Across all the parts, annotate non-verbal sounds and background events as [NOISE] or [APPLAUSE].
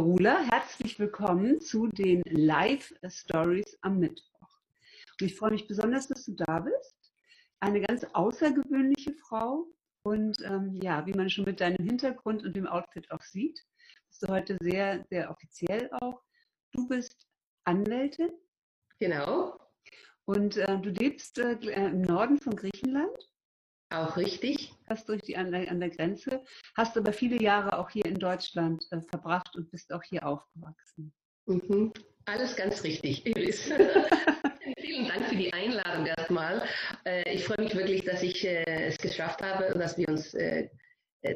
Rula, herzlich willkommen zu den Live Stories am Mittwoch. Und ich freue mich besonders, dass du da bist. Eine ganz außergewöhnliche Frau und ähm, ja, wie man schon mit deinem Hintergrund und dem Outfit auch sieht, bist du heute sehr, sehr offiziell auch. Du bist Anwältin. Genau. Und äh, du lebst äh, im Norden von Griechenland. Auch richtig. Fast durch die an der, an der Grenze, hast aber viele Jahre auch hier in Deutschland äh, verbracht und bist auch hier aufgewachsen. Mhm. Alles ganz richtig, Iris. [LAUGHS] Vielen Dank für die Einladung erstmal. Äh, ich freue mich wirklich, dass ich äh, es geschafft habe und dass wir uns äh,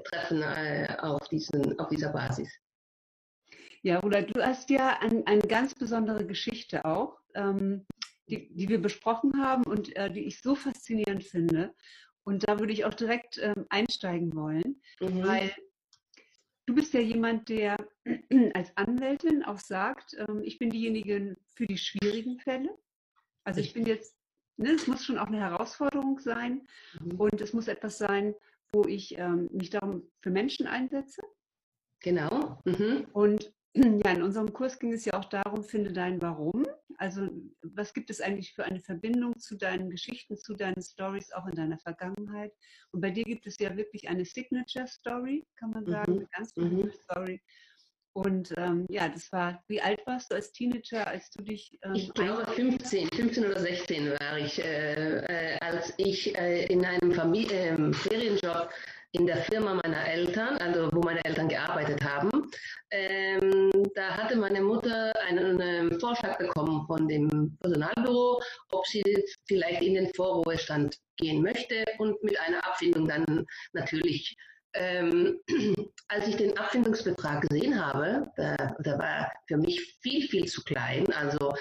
treffen auf, diesen, auf dieser Basis. Ja, Rula, du hast ja ein, eine ganz besondere Geschichte auch, ähm, die, die wir besprochen haben und äh, die ich so faszinierend finde. Und da würde ich auch direkt ähm, einsteigen wollen, mhm. weil du bist ja jemand, der [CLEARS THROAT] als Anwältin auch sagt, ähm, ich bin diejenige für die schwierigen Fälle. Also ich bin jetzt, ne, es muss schon auch eine Herausforderung sein mhm. und es muss etwas sein, wo ich ähm, mich darum für Menschen einsetze. Genau. Mhm. Und [CLEARS THROAT] ja, in unserem Kurs ging es ja auch darum, finde dein Warum. Also was gibt es eigentlich für eine Verbindung zu deinen Geschichten, zu deinen Stories, auch in deiner Vergangenheit? Und bei dir gibt es ja wirklich eine Signature Story, kann man sagen, mhm. eine ganz bestimmte mhm. Story. Und ähm, ja, das war, wie alt warst du als Teenager, als du dich... Ähm, ich glaube 15, 15 oder 16 war ich, äh, äh, als ich äh, in einem Familie, ähm, Ferienjob in der Firma meiner Eltern, also wo meine Eltern gearbeitet haben, ähm, da hatte meine Mutter einen, einen, Vorschlag bekommen von dem Personalbüro, ob sie vielleicht in den Vorruhestand gehen möchte und mit einer Abfindung dann natürlich. Ähm, [CLEARS THROAT] als ich den Abfindungsbetrag gesehen habe, da, da war für mich viel, viel zu klein. Also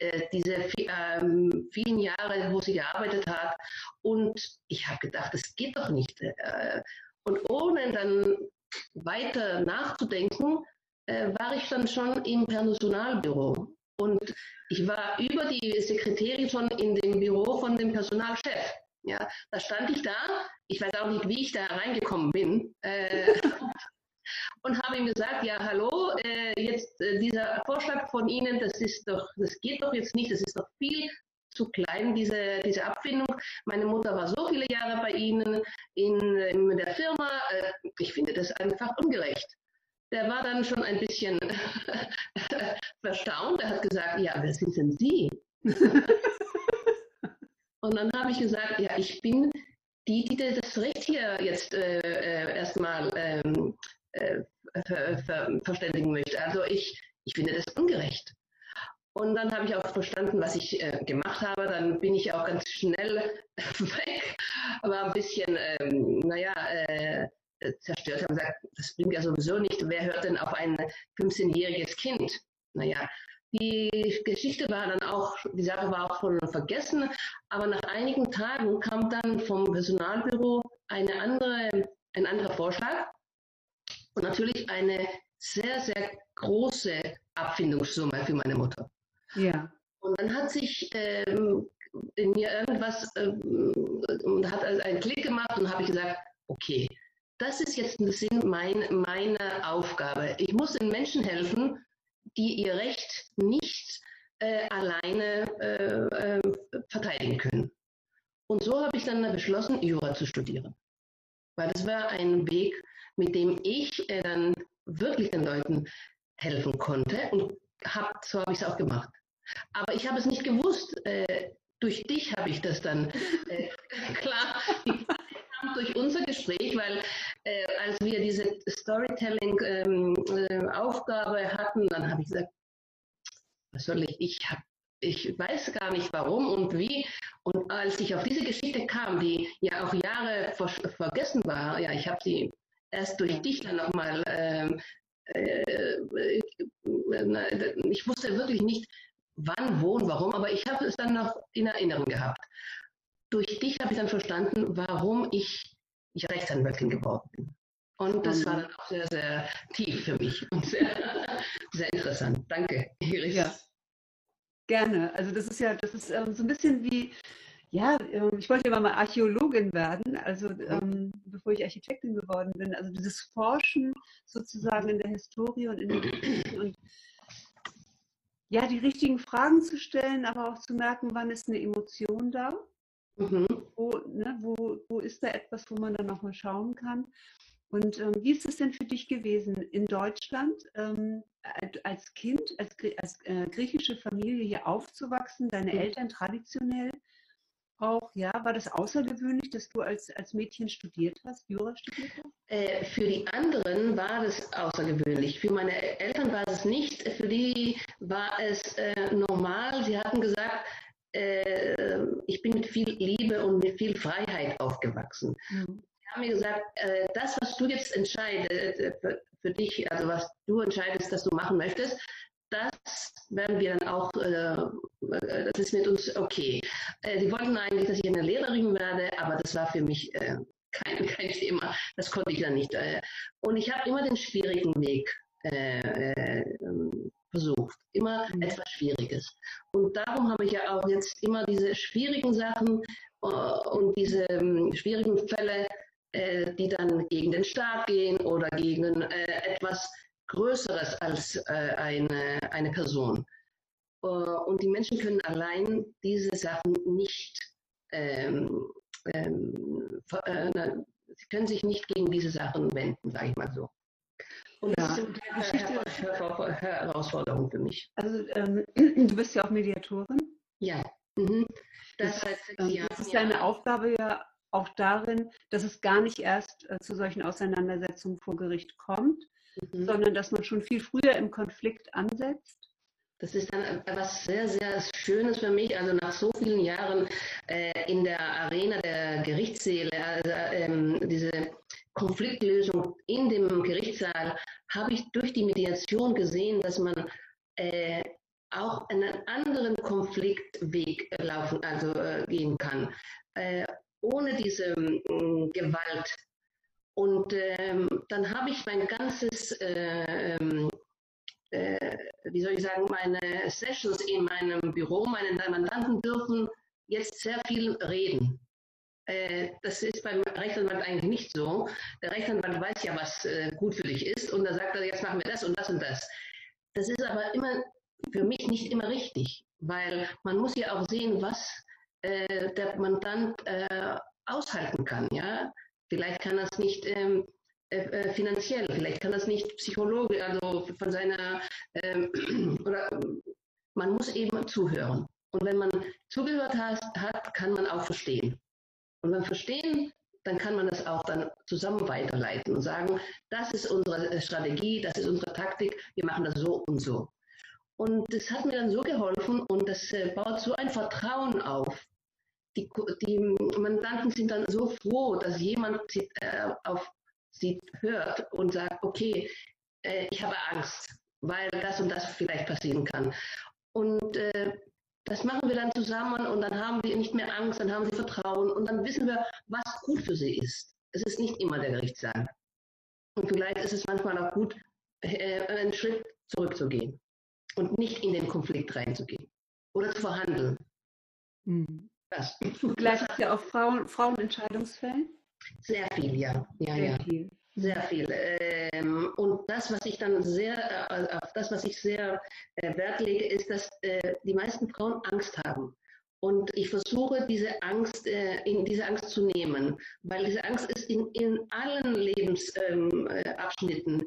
äh, diese ähm, vielen Jahre, wo sie gearbeitet hat. Und ich habe gedacht, das geht doch nicht. Äh, und ohne dann weiter nachzudenken, äh, war ich dann schon im Personalbüro. Und ich war über die Sekretärin schon in dem Büro von dem Personalchef. Ja, da stand ich da. Ich weiß auch nicht, wie ich da reingekommen bin. Äh, [LAUGHS] und habe ihm gesagt, ja, hallo, äh, jetzt äh, dieser Vorschlag von Ihnen, das ist doch, das geht doch jetzt nicht, das ist doch viel zu klein, diese, diese Abfindung. Meine Mutter war so viele Jahre bei Ihnen in, in der Firma. Äh, ich finde das einfach ungerecht. Der war dann schon ein bisschen [LAUGHS] verstaunt. Er hat gesagt, ja, wer sind denn Sie? [LAUGHS] Und dann habe ich gesagt, ja, ich bin die, die das Recht hier jetzt äh, äh erstmal ähm, äh, ver, ver, verständigen möchte. Also ich, ich finde das ungerecht. Und dann habe ich auch verstanden, was ich äh, gemacht habe. Dann bin ich auch ganz schnell [LAUGHS] weg, aber ein bisschen, ähm, naja, äh, zerstört. Habe gesagt, das bringt ja sowieso nicht. Wer hört denn auf ein 15-jähriges Kind? Naja, die Geschichte war dann auch, die Sache war auch schon vergessen, aber nach einigen Tagen kam dann vom Personalbüro eine andere, ein anderer Vorschlag und natürlich eine sehr, sehr große Abfindungssumme für meine Mutter. Ja. Und dann hat sich ähm, in mir irgendwas ähm, hat also einen Klick gemacht und habe ich gesagt, okay, das ist jetzt ein Sinn mein, meiner Aufgabe. Ich muss den Menschen helfen, die ihr Recht nicht äh, alleine äh, äh, verteidigen können. Und so habe ich dann beschlossen, Jura zu studieren. Weil das war ein Weg, mit dem ich äh, dann wirklich den Leuten helfen konnte und hab, so habe ich es auch gemacht. Aber ich habe es nicht gewusst. Äh, durch dich habe ich das dann äh, [LAUGHS] klar. Durch unser Gespräch, weil äh, als wir diese Storytelling-Aufgabe ähm, hatten, dann habe ich gesagt, was soll ich? Ich habe ich weiß gar nicht warum und wie. Und als ich auf diese Geschichte kam, die ja auch Jahre ver vergessen war, ja, ich habe sie erst durch dich dann nochmal, ähm, äh, äh, ich wusste wirklich nicht, wann, wo und warum, aber ich habe es dann noch in Erinnerung gehabt. Durch dich habe ich dann verstanden, warum ich, ich Rechtsanwältin geworden bin. Und das war dann auch sehr, sehr tief für mich [LAUGHS] und sehr, sehr interessant. Danke, Iris. Ja, gerne. Also das ist ja, das ist ähm, so ein bisschen wie, ja, ähm, ich wollte immer mal Archäologin werden, also ähm, bevor ich Architektin geworden bin. Also dieses Forschen sozusagen in der Historie und in den Geschichten und ja, die richtigen Fragen zu stellen, aber auch zu merken, wann ist eine Emotion da? Mhm. Wo, ne, wo, wo ist da etwas, wo man dann nochmal schauen kann? Und ähm, wie ist es denn für dich gewesen in Deutschland, ähm, als Kind, als, als äh, griechische Familie hier aufzuwachsen, deine mhm. Eltern traditionell auch, ja, war das außergewöhnlich, dass du als, als Mädchen studiert hast, Jura studiert hast? Äh, für die anderen war das außergewöhnlich. Für meine Eltern war es nicht. Für die war es äh, normal. Sie hatten gesagt, äh, ich bin mit viel Liebe und mit viel Freiheit aufgewachsen. Mhm. Sie haben mir gesagt, äh, das, was du jetzt entscheidest, äh, für, für dich, also was du entscheidest, dass du machen möchtest, das werden wir dann auch, äh, das ist mit uns okay. Äh, sie wollten eigentlich, dass ich eine Lehrerin werde, aber das war für mich äh, kein, [LAUGHS] kein Thema. Das konnte ich dann nicht. Äh. und ich habe immer den schwierigen Weg äh, äh, versucht. Immer mhm. etwas Schwieriges. Und darum habe ich ja auch jetzt immer diese schwierigen Sachen und diese ähm, schwierigen Fälle, die dann gegen den Staat gehen oder gegen etwas Größeres als äh, eine, eine Person. Äh, und die Menschen können allein diese Sachen nicht, ähm, ähm, äh, sie können sich nicht gegen diese Sachen wenden, sage ich mal so. Und das ja. ist eine Herausforderung für mich. Also ähm, du bist ja auch Mediatorin. Ja. Mhm. Das, das, ähm, das ist deine Aufgabe ja auch darin, dass es gar nicht erst äh, zu solchen Auseinandersetzungen vor Gericht kommt, mhm. sondern dass man schon viel früher im Konflikt ansetzt. Das ist dann etwas sehr, sehr Schönes für mich. Also nach so vielen Jahren äh, in der Arena der Gerichtssäle, also, ähm, diese Konfliktlösung in dem Gerichtssaal, habe ich durch die Mediation gesehen, dass man äh, auch einen anderen Konfliktweg laufen, also äh, gehen kann, äh, ohne diese äh, Gewalt und ähm, dann habe ich mein ganzes, äh, wie soll ich sagen, meine Sessions in meinem Büro, meine Mandanten dürfen jetzt sehr viel reden. Äh, das ist beim Rechtsanwalt eigentlich nicht so. Der Rechtsanwalt weiß ja, was äh, gut für dich ist und dann sagt er, jetzt machen wir das und das und das. Das ist aber immer für mich nicht immer richtig, weil man muss ja auch sehen, was äh, der Mandant aushalten kann. Vielleicht kann das nicht ähm, äh, äh, finanziell, vielleicht kann das nicht psychologisch, also von seiner, ähm, [CLEARS THROAT] oder man muss eben zuhören. Und wenn man zugehört hat, kann man auch verstehen. Und beim Verstehen, dann kann man das auch dann zusammen weiterleiten und sagen, das ist unsere äh, Strategie, das ist unsere Taktik, wir machen das so und so. Und das hat mir dann so geholfen und das äh, baut so ein Vertrauen auf die, die Mandanten sind dann so froh, dass jemand sie, äh, auf sie hört und sagt, okay, äh, ich habe Angst, weil das und das vielleicht passieren kann. Und äh, das machen wir dann zusammen und dann haben wir nicht mehr Angst, dann haben sie Vertrauen und dann wissen wir, was gut für sie ist. Es ist nicht immer der Gerichtssaal. Und vielleicht ist es manchmal auch gut, äh, einen Schritt zurückzugehen und nicht in den Konflikt reinzugehen oder zu verhandeln. Mhm. Das. Du begleitest ja auch Frauen, Frauenentscheidungsfällen? Sehr viel, ja. ja, sehr ja. viel. Sehr viel. Ähm, und das, was ich dann sehr, äh, auf das, was ich sehr äh, Wert lege, ist, dass äh, die meisten Frauen Angst haben. Und ich versuche, diese Angst, in diese Angst zu nehmen, weil diese Angst ist in, in allen Lebensabschnitten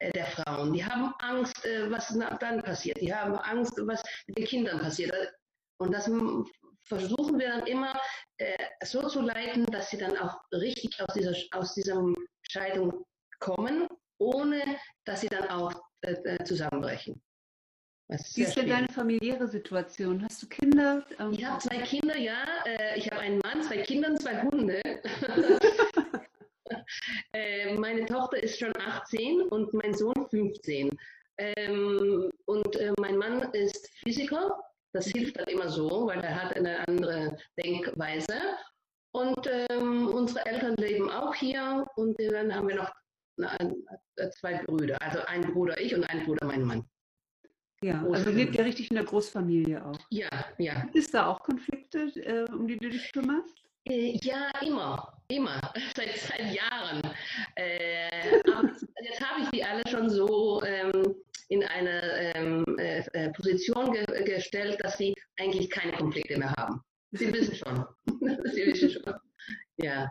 ähm, der Frauen. Die haben Angst, was dann passiert. Die haben Angst, was mit den Kindern passiert. Und das versuchen wir dann immer äh, so zu leiten, dass sie dann auch richtig aus dieser, aus dieser Scheidung kommen, ohne dass sie dann auch äh, äh zusammenbrechen. Wie ist denn deine familiäre Situation? Hast du Kinder? Ähm, ich habe zwei Kinder, ja. Äh, ich habe einen Mann, zwei Kinder und zwei Hunde. [LAUGHS] äh, meine Tochter ist schon 18 und mein Sohn 15. Ähm, und äh, mein Mann ist Physiker das hilft dann immer so, weil er hat eine andere Denkweise. Und ähm, unsere Eltern leben auch hier und dann haben wir noch eine, zwei Brüder. Also ein Bruder ich und ein Bruder mein Mann. Ja, also lebt ihr richtig in der Großfamilie auch. Ja, ja. Gibt es da auch Konflikte, äh, um die du dich kümmerst? Äh, ja, immer, immer, [LAUGHS] seit, seit Jahren. Äh, jetzt habe ich die alle schon so ähm, in eine ähm, äh, äh, Position ge gestellt, dass sie eigentlich keine Konflikte mehr haben. Sie [LAUGHS] wissen schon. [LAUGHS] sie wissen schon. Ja.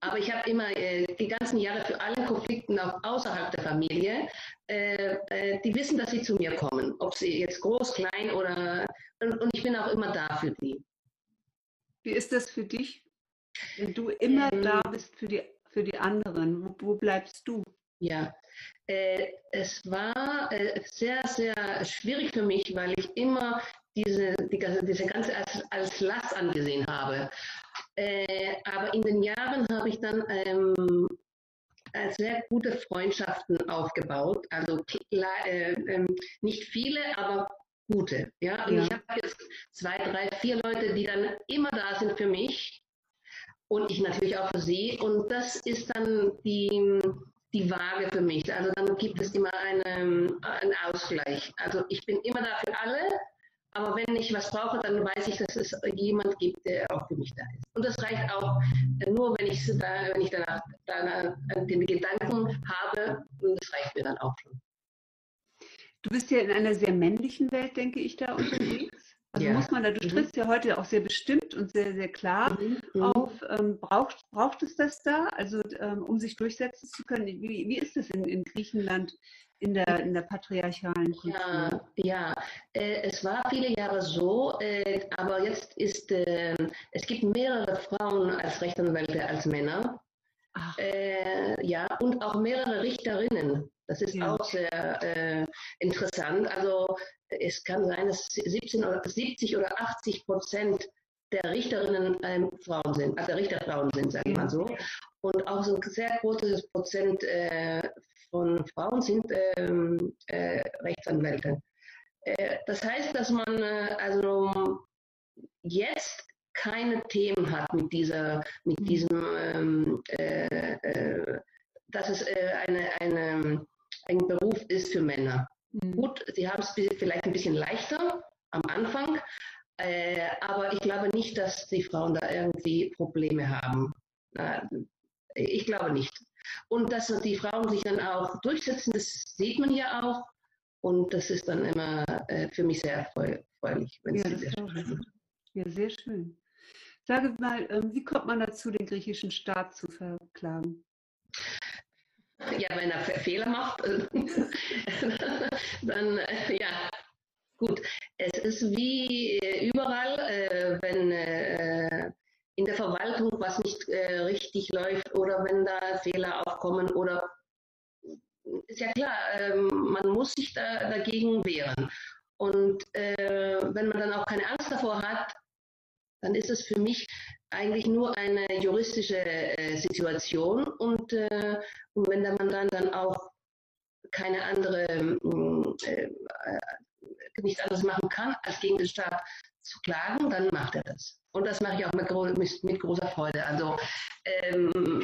Aber ich habe immer äh, die ganzen Jahre für alle Konflikten auch außerhalb der Familie, äh, äh, die wissen, dass sie zu mir kommen, ob sie jetzt groß, klein oder und, und, ich bin auch immer da für die. Wie ist das für dich, wenn du immer ähm, da bist für die, für die anderen? Wo, wo bleibst du? Ja, äh, es war äh, sehr, sehr schwierig für mich, weil ich immer diese, die, diese ganze als, als Last angesehen habe. Äh, aber in den Jahren habe ich dann ähm, äh, sehr gute Freundschaften aufgebaut. Also äh, äh, nicht viele, aber gute. Ja? Und ja. ich habe jetzt zwei, drei, vier Leute, die dann immer da sind für mich und ich natürlich auch für sie. Und das ist dann die, die Waage für mich. Also dann gibt es immer eine, einen Ausgleich. Also ich bin immer da für alle aber wenn ich was brauche, dann weiß ich, dass es jemand gibt, der auch für mich da ist. Und das reicht auch nur, wenn ich, da, wenn ich danach, danach den Gedanken habe. Und das reicht mir dann auch schon. Du bist ja in einer sehr männlichen Welt, denke ich, da unterwegs. Also ja. muss man da, du mhm. trittst mhm. ja heute auch sehr bestimmt und sehr, sehr klar mhm. mhm. auf. Ähm, braucht, braucht es das da, also ähm, um sich durchsetzen zu können? Wie, wie ist es in, in Griechenland in der, in der patriarchalen Kultur? Ja, ja. Äh, es war viele Jahre so, äh, aber jetzt ist, äh, es gibt mehrere Frauen als Rechtsanwälte als Männer. Äh, ja, und auch mehrere Richterinnen. Das ist ja. auch sehr äh, interessant. Also es kann sein, dass 17 oder 70 oder 80 Prozent der Richterinnen ähm, Frauen sind, also Richterfrauen sind, sagen wir mal so. Und auch so ein sehr großes Prozent äh, von Frauen sind ähm, äh, Rechtsanwälte. Äh, das heißt, dass man äh, also jetzt keine Themen hat mit dieser, mit diesem, ähm, äh, äh, dass es eine, eine, ein Beruf ist für Männer. Mhm. Gut, sie haben es vielleicht ein bisschen leichter am Anfang, aber ich glaube nicht, dass die Frauen da irgendwie Probleme haben. ich glaube nicht. Und dass die Frauen sich dann auch durchsetzen, das sieht man ja auch. Und das ist dann immer äh, für mich sehr erfreulich, wenn ja, sie das sprechen. Ja, sehr schön. Sage mal, ähm, wie kommt man dazu, den griechischen Staat zu verklagen? Ja, wenn er Fehler macht, [LAUGHS] dann äh, ja, gut. Es ist wie äh, überall, äh, wenn in der Verwaltung was nicht richtig läuft oder wenn da Fehler aufkommen oder ist ja klar, äh, man muss sich da dagegen wehren. Und wenn man dann auch keine Angst davor hat, dann ist es für mich eigentlich nur eine juristische äh, Situation und, äh, und wenn man dann, dann auch keine andere, äh, nichts anderes machen kann, als gegen den Staat zu klagen, dann macht er das. Und das mache ich auch mit, gro mit, mit großer Freude. Also, ähm,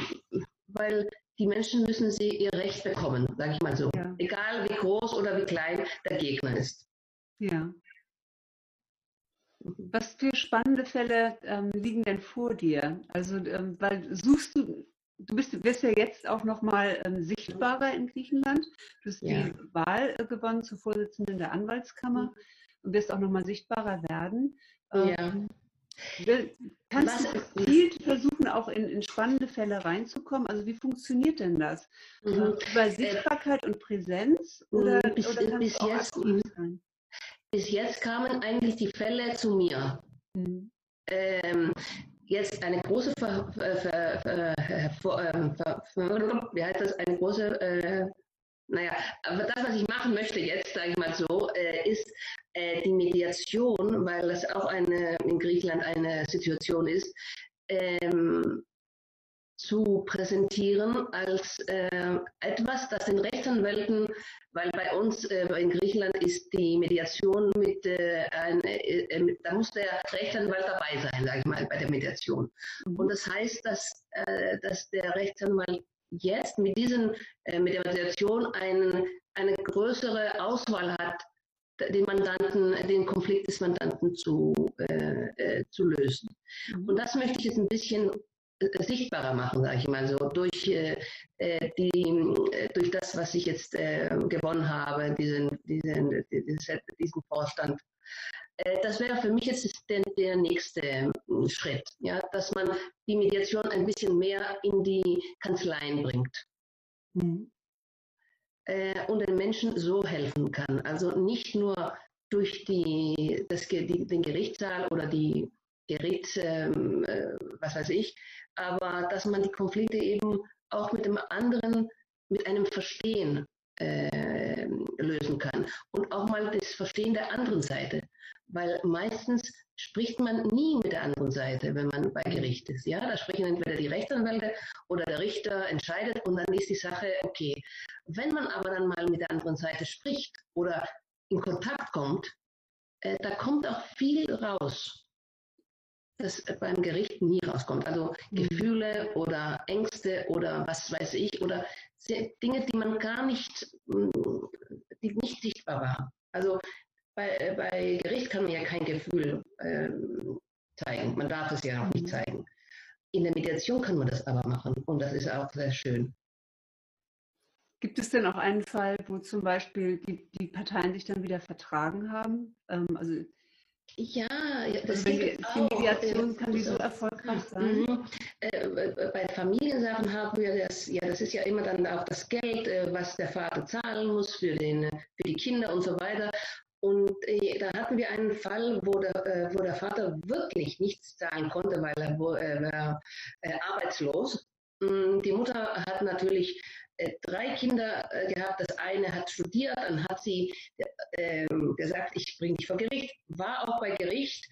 weil die Menschen müssen sie ihr Recht bekommen, sage ich mal so. Ja. Egal wie groß oder wie klein der Gegner ist. Ja. Was für spannende Fälle ähm, liegen denn vor dir? Also, ähm, weil suchst du, du bist, wirst ja jetzt auch nochmal ähm, sichtbarer in Griechenland. Du hast ja. die Wahl äh, gewonnen zur Vorsitzenden der Anwaltskammer mhm. und wirst auch nochmal sichtbarer werden. Ja. Ähm, Kannst Was, du gezielt versuchen, auch in, in, spannende Fälle reinzukommen? Also wie funktioniert denn das? Mhm. Über Sichtbarkeit äh, und Präsenz? Oder, bis, oder bis jetzt? Bis jetzt kamen eigentlich die Fälle zu mir. Mhm. Ähm, jetzt eine große Ver, Ver, Ver, wie heißt das, eine große äh, naja, aber das, was ich machen möchte jetzt, sage ich mal so, äh, ist äh, die Mediation, weil das auch eine, in Griechenland eine Situation ist, ähm, zu präsentieren als äh, etwas, das den Rechtsanwälten, weil bei uns äh, in Griechenland ist die Mediation mit, äh, ein, äh, mit, da muss der Rechtsanwalt dabei sein, sage ich mal, bei der Mediation. Mhm. Und das heißt, dass, äh, dass der Rechtsanwalt jetzt mit, diesen, äh, mit der Mediation ein, eine größere Auswahl hat den Mandanten, den Konflikt des Mandanten zu, zu lösen. Mhm. Und das möchte ich jetzt ein bisschen sichtbarer machen, sage ich mal so, durch, äh, äh die, äh, durch das, was ich jetzt gewonnen habe, diesen, diesen, diesen, Vorstand. Das wäre für mich jetzt der, der nächste Schritt, ja, dass man die Mediation ein bisschen mehr in die Kanzleien bringt. Mhm äh, und den Menschen so helfen kann. Also nicht nur durch die, das, die, den Gerichtssaal oder die Gericht, ähm, äh, was weiß ich, aber dass man die Konflikte eben auch mit dem anderen, mit einem Verstehen äh, lösen kann und auch mal das Verstehen der anderen Seite, weil meistens spricht man nie mit der anderen Seite, wenn man bei Gericht ist. Ja, da sprechen entweder die Rechtsanwälte oder der Richter entscheidet und dann ist die Sache okay. Wenn man aber dann mal mit der anderen Seite spricht oder in Kontakt kommt, äh, da kommt auch viel raus, das beim Gericht nie rauskommt. Also mhm. Gefühle oder Ängste oder was weiß ich oder Dinge, die man gar nicht, mm, die nicht sichtbar waren. Also bei, äh, bei Gericht kann man ja kein Gefühl ähm, zeigen. Man darf es ja auch nicht mhm. zeigen. In der Mediation kann man das aber machen und das ist auch sehr schön. Gibt es denn auch einen Fall, wo zum Beispiel die, die Parteien sich dann wieder vertragen haben? Ähm, also ja, das also die, die Mediation kann die so erfolgreich sein. Mhm. Äh, bei Familiensachen haben wir das, ja, das ist ja immer dann auch das Geld, äh, was der Vater zahlen muss für, den, für die Kinder und so weiter. Und äh, da hatten wir einen Fall, wo der, äh, wo der Vater wirklich nichts zahlen konnte, weil er äh, war arbeitslos. Mm, die Mutter hat natürlich drei Kinder äh, gehabt. Das eine hat studiert, dann hat sie ähm, gesagt, ich bringe dich vor Gericht, war auch bei Gericht.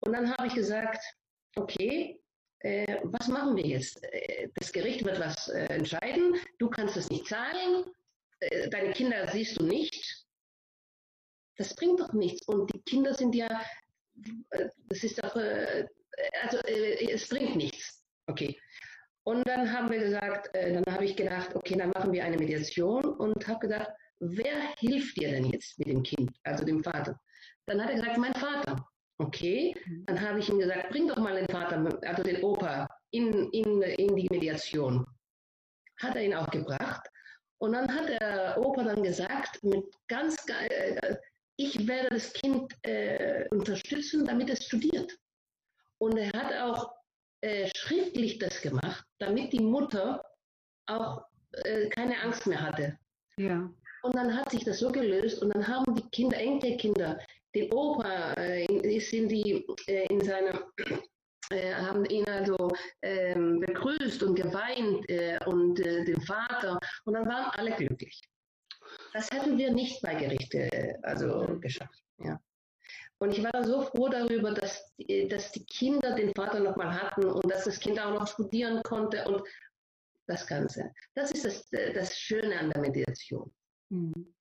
Und dann habe ich gesagt, okay, was machen wir jetzt? Das Gericht wird was entscheiden, du kannst es nicht zahlen, deine Kinder siehst du nicht, das bringt doch nichts. Und die Kinder sind ja, äh, das ist doch, äh, also äh, es bringt nichts. Okay. Und dann haben wir gesagt, dann habe ich gedacht, okay, dann machen wir eine Mediation und habe gesagt, wer hilft dir denn jetzt mit dem Kind, also dem Vater? Dann hat er gesagt, mein Vater. Okay, mhm. dann habe ich ihm gesagt, bring doch mal den Vater, also den Opa, in, in, in die Mediation. Hat er ihn auch gebracht. Und dann hat der Opa dann gesagt, mit ganz, äh, ich werde das Kind äh, unterstützen, damit es studiert. Und er hat auch äh, schriftlich das gemacht, damit die Mutter auch äh, keine Angst mehr hatte. Ja. Und dann hat sich das so gelöst und dann haben die Kinder, Enkelkinder, den Opa äh, in die äh, in seine äh, haben ihn also ähm, begrüßt und geweint äh, und äh, den Vater und dann waren alle glücklich. Das hätten wir nicht bei Gerichte also geschafft. Ja. Und ich war so froh darüber, dass, dass die Kinder den Vater nochmal hatten und dass das Kind auch noch studieren konnte und das Ganze. Das ist das, das Schöne an der Mediation. Mhm.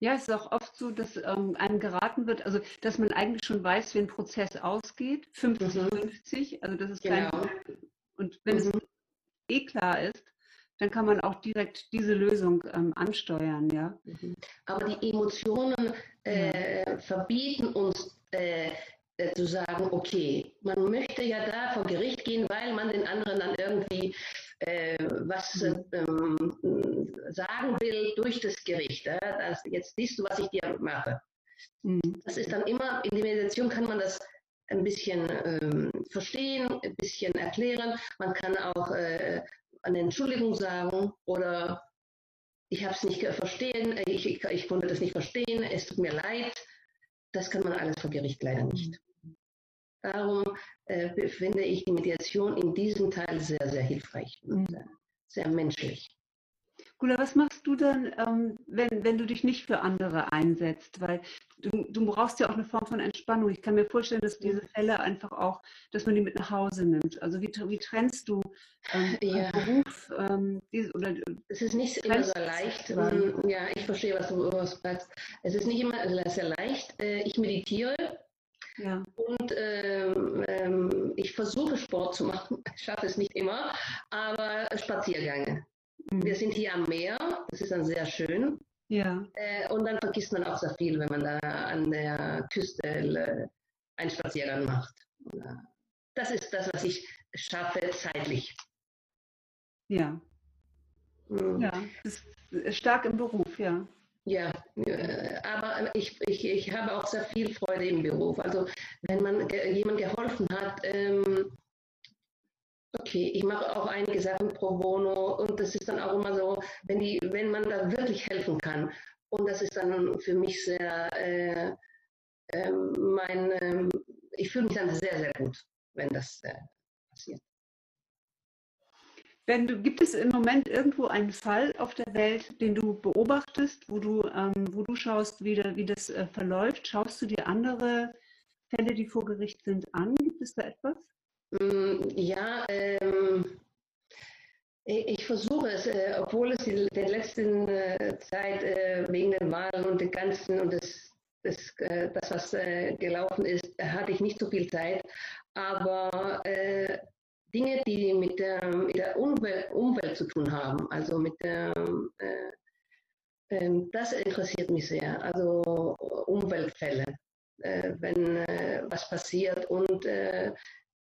Ja, es ist auch oft so, dass ähm, einem geraten wird, also dass man eigentlich schon weiß, wie ein Prozess ausgeht, 50-50, mhm. also das ist genau. kein und wenn mhm. es eh klar ist, dann kann man auch direkt diese Lösung ähm, ansteuern, ja. Mhm. Aber die Emotionen äh, verbieten uns äh, äh, zu sagen, okay, man möchte ja da vor Gericht gehen, weil man den anderen dann irgendwie äh, was ähm, sagen will durch das Gericht. Ja? Das, jetzt siehst du, was ich dir mache. Mhm. Das ist dann immer, in der Meditation kann man das ein bisschen ähm, verstehen, ein bisschen erklären. Man kann auch äh, eine Entschuldigung sagen oder ich habe es nicht verstehen, ich, ich, ich, konnte das nicht verstehen, es tut mir leid. Das kann man alles vor Gericht leider nicht. Darum äh, finde ich die Mediation in diesem Teil sehr, sehr hilfreich und mhm. sehr menschlich. Gula, was machst du dann, ähm, wenn, wenn du dich nicht für andere einsetzt? Weil du, du brauchst ja auch eine Form von Entspannung. Ich kann mir vorstellen, dass diese Fälle einfach auch, dass man die mit nach Hause nimmt. Also wie, wie trennst du ähm, ja. Beruf? Ähm, diese, oder, es ist nicht immer so leicht. Ähm, ja, ich verstehe, was du sagst. Es ist nicht immer sehr leicht. Äh, ich meditiere ja. Und ähm, ähm, ich versuche Sport zu machen. Ich schaffe es nicht immer, aber Spaziergänge. Mhm. Wir sind hier am Meer, das ist dann sehr schön. Ja. Äh, und dann vergisst man auch sehr viel, wenn man da an der Küste äh, einen Spaziergang macht. Das ist das, was ich schaffe zeitlich. Ja. Mhm. Ja, das ist stark im Beruf, ja. Ja, äh, aber ich, ich, ich habe auch sehr viel Freude im Beruf. Also wenn man jemand geholfen hat, ähm, okay, ich mache auch einige Sachen pro bono und das ist dann auch immer so, wenn, die, wenn man da wirklich helfen kann. Und das ist dann für mich sehr, äh, äh, mein, äh, ich fühle mich dann sehr, sehr gut, wenn das äh, passiert. Wenn du, gibt es im Moment irgendwo einen Fall auf der Welt, den du beobachtest, wo du, ähm, wo du schaust, wie, da, wie das äh, verläuft? Schaust du dir andere Fälle, die vor Gericht sind, an? Gibt es da etwas? Mm, ja, ähm, ich versuche es, äh, obwohl es in der letzten äh, Zeit äh, wegen den Wahlen und den ganzen und das, das, äh, das was äh, gelaufen ist, hatte ich nicht so viel Zeit. Aber Dinge, die mit der, mit der Umwelt, Umwelt, zu tun haben, also mit der, äh, äh, das interessiert mich sehr, also Umweltfälle, äh, wenn äh, was passiert und äh,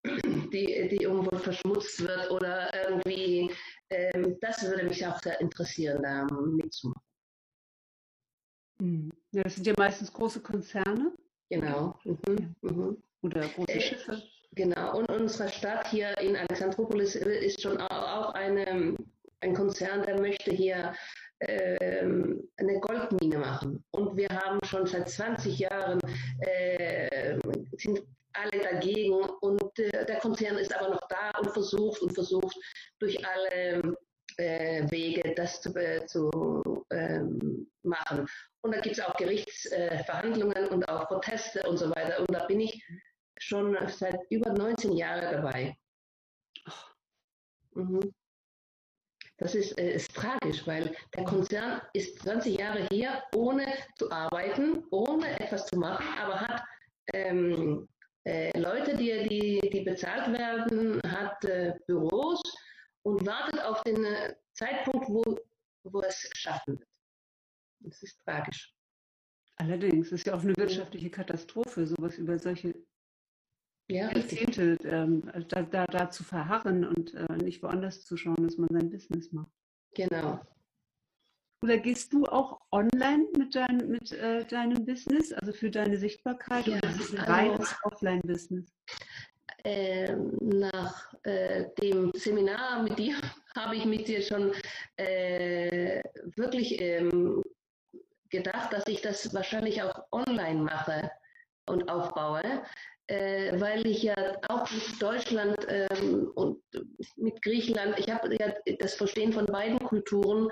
die, die Umwelt verschmutzt wird oder irgendwie, ähm, das würde mich auch sehr interessieren, da mitzumachen. Hm. Ja, das sind ja meistens große Konzerne. Genau. Mhm. Mhm. Oder große äh, Schiffe. Genau, und unsere Stadt hier in Alexandropolis ist schon auch eine, ein Konzern, der möchte hier ähm, eine Goldmine machen. Und wir haben schon seit 20 Jahren, äh, sind alle dagegen und äh, der Konzern ist aber noch da und versucht und versucht durch alle äh, Wege das zu, äh, zu ähm, machen. Und da gibt es auch Gerichtsverhandlungen und auch Proteste und so weiter. Und da bin ich schon seit über 19 Jahren dabei. Mhm. Das ist, äh, ist, tragisch, weil der Konzern ist 20 Jahre hier, ohne zu arbeiten, ohne etwas zu machen, aber hat ähm, äh, Leute, die, die, die bezahlt werden, hat äh, Büros und wartet auf den äh, Zeitpunkt, wo, wo es schaffen wird. Das ist tragisch. Allerdings, es ist ja auch eine wirtschaftliche Katastrophe, sowas über solche ja, Jahrzehnte ähm, da, da, da, zu verharren und äh, nicht woanders zu schauen, dass man sein Business macht. Genau. Oder gehst du auch online mit, dein, mit äh, deinem Business, also für deine Sichtbarkeit, ja, oder ist es ein also, reines Offline-Business? Äh, nach äh, dem Seminar mit dir [LAUGHS] habe ich mit dir schon äh, wirklich ähm, gedacht, dass ich das wahrscheinlich auch online mache und aufbaue äh, weil ich ja auch mit Deutschland ähm, und mit Griechenland, ich habe ja das Verstehen von beiden Kulturen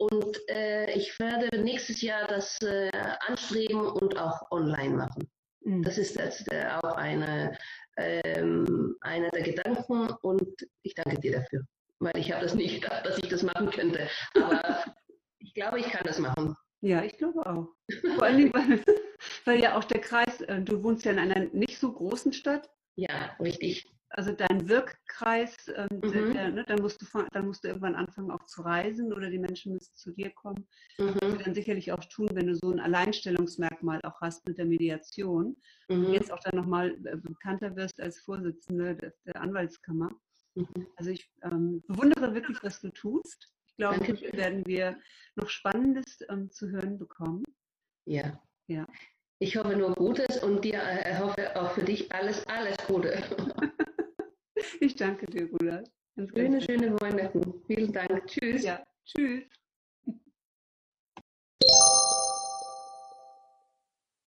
und äh, ich werde nächstes Jahr das äh, anstreben und auch online machen. Mhm. Das ist das, äh, auch eine, ähm, einer der Gedanken und ich danke dir dafür, weil ich habe das nicht gedacht, dass ich das machen könnte. Aber [LAUGHS] ich glaube, ich kann das machen. Ja, ich glaube auch. Vor allem, weil, weil ja auch der Kreis, äh, du wohnst ja in einer nicht so großen Stadt. Ja, richtig. Also dein Wirkkreis, ähm, mhm. der, ne, dann, musst du, dann musst du irgendwann anfangen auch zu reisen oder die Menschen müssen zu dir kommen. Mhm. Das wir dann sicherlich auch tun, wenn du so ein Alleinstellungsmerkmal auch hast mit der Mediation. Mhm. Und jetzt auch dann nochmal äh, bekannter wirst als Vorsitzende der, der Anwaltskammer. Mhm. Also ich ähm, bewundere wirklich, was du tust glaube, Danke. werden wir noch Spannendes ähm, zu hören bekommen. Ja. ja. Ich hoffe nur Gutes und dir äh, hoffe auch für dich alles, alles Gute. [LAUGHS] ich danke dir, Rudolf. Schöne, schöne Weihnachten. Vielen Dank. Tschüss. Ja, tschüss.